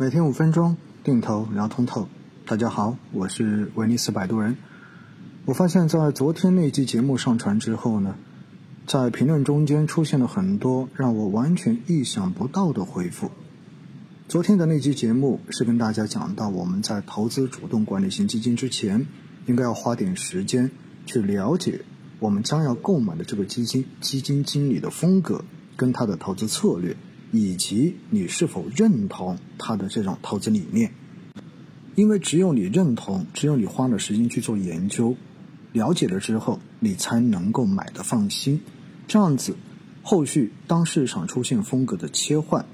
每天五分钟，定投聊通透。大家好，我是威尼斯摆渡人。我发现，在昨天那期节目上传之后呢，在评论中间出现了很多让我完全意想不到的回复。昨天的那期节目是跟大家讲到，我们在投资主动管理型基金之前，应该要花点时间去了解我们将要购买的这个基金基金经理的风格跟他的投资策略。以及你是否认同他的这种投资理念？因为只有你认同，只有你花了时间去做研究、了解了之后，你才能够买的放心。这样子，后续当市场出现风格的切换，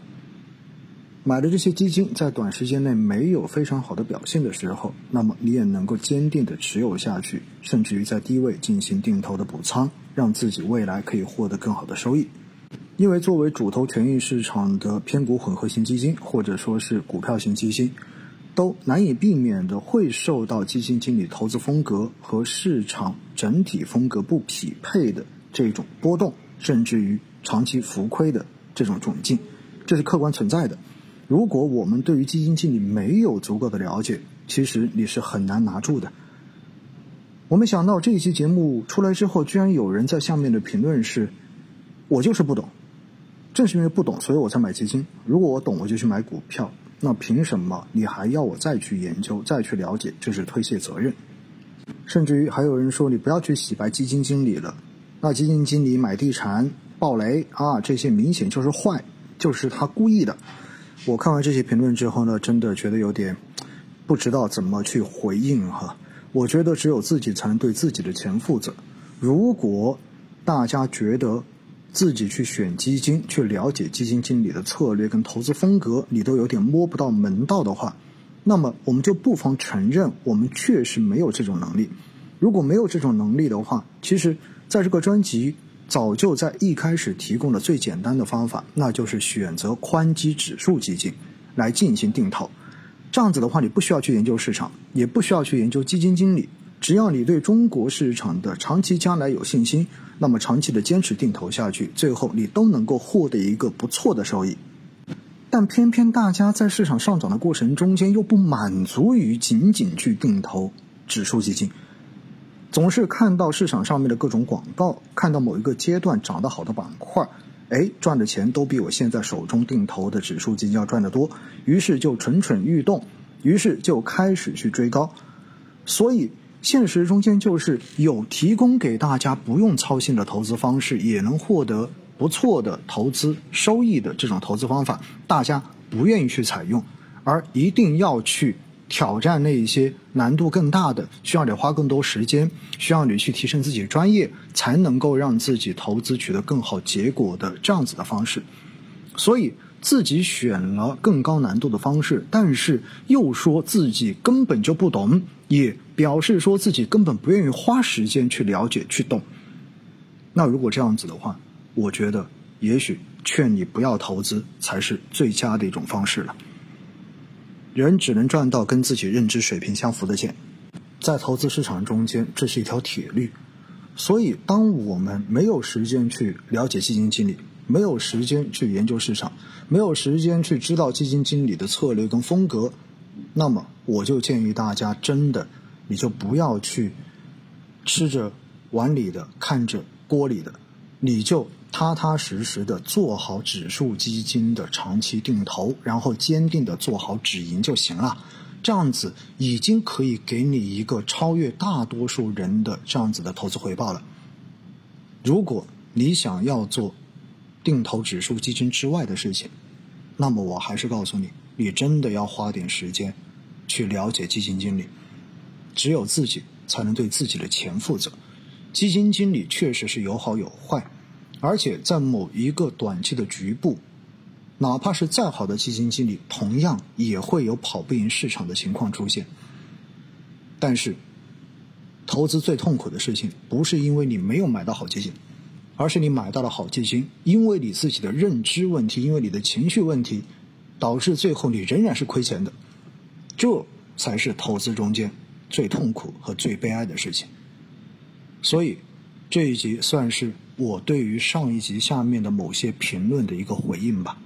买的这些基金在短时间内没有非常好的表现的时候，那么你也能够坚定的持有下去，甚至于在低位进行定投的补仓，让自己未来可以获得更好的收益。因为作为主投权益市场的偏股混合型基金，或者说是股票型基金，都难以避免的会受到基金经理投资风格和市场整体风格不匹配的这种波动，甚至于长期浮亏的这种窘境，这是客观存在的。如果我们对于基金经理没有足够的了解，其实你是很难拿住的。我没想到这一期节目出来之后，居然有人在下面的评论是：“我就是不懂。”正是因为不懂，所以我才买基金。如果我懂，我就去买股票。那凭什么你还要我再去研究、再去了解？这是推卸责任。甚至于还有人说，你不要去洗白基金经理了。那基金经理买地产暴雷啊，这些明显就是坏，就是他故意的。我看完这些评论之后呢，真的觉得有点不知道怎么去回应哈。我觉得只有自己才能对自己的钱负责。如果大家觉得，自己去选基金，去了解基金经理的策略跟投资风格，你都有点摸不到门道的话，那么我们就不妨承认，我们确实没有这种能力。如果没有这种能力的话，其实在这个专辑早就在一开始提供了最简单的方法，那就是选择宽基指数基金来进行定投。这样子的话，你不需要去研究市场，也不需要去研究基金经理。只要你对中国市场的长期将来有信心，那么长期的坚持定投下去，最后你都能够获得一个不错的收益。但偏偏大家在市场上涨的过程中间又不满足于仅仅去定投指数基金，总是看到市场上面的各种广告，看到某一个阶段涨得好的板块，哎，赚的钱都比我现在手中定投的指数基金要赚得多，于是就蠢蠢欲动，于是就开始去追高，所以。现实中间就是有提供给大家不用操心的投资方式，也能获得不错的投资收益的这种投资方法，大家不愿意去采用，而一定要去挑战那一些难度更大的，需要你花更多时间，需要你去提升自己专业，才能够让自己投资取得更好结果的这样子的方式。所以自己选了更高难度的方式，但是又说自己根本就不懂，也。表示说自己根本不愿意花时间去了解、去懂。那如果这样子的话，我觉得也许劝你不要投资才是最佳的一种方式了。人只能赚到跟自己认知水平相符的钱，在投资市场中间，这是一条铁律。所以，当我们没有时间去了解基金经理，没有时间去研究市场，没有时间去知道基金经理的策略跟风格，那么我就建议大家真的。你就不要去吃着碗里的看着锅里的，你就踏踏实实的做好指数基金的长期定投，然后坚定的做好止盈就行了。这样子已经可以给你一个超越大多数人的这样子的投资回报了。如果你想要做定投指数基金之外的事情，那么我还是告诉你，你真的要花点时间去了解基金经理。只有自己才能对自己的钱负责。基金经理确实是有好有坏，而且在某一个短期的局部，哪怕是再好的基金经理，同样也会有跑不赢市场的情况出现。但是，投资最痛苦的事情，不是因为你没有买到好基金，而是你买到了好基金，因为你自己的认知问题，因为你的情绪问题，导致最后你仍然是亏钱的。这才是投资中间。最痛苦和最悲哀的事情，所以这一集算是我对于上一集下面的某些评论的一个回应吧。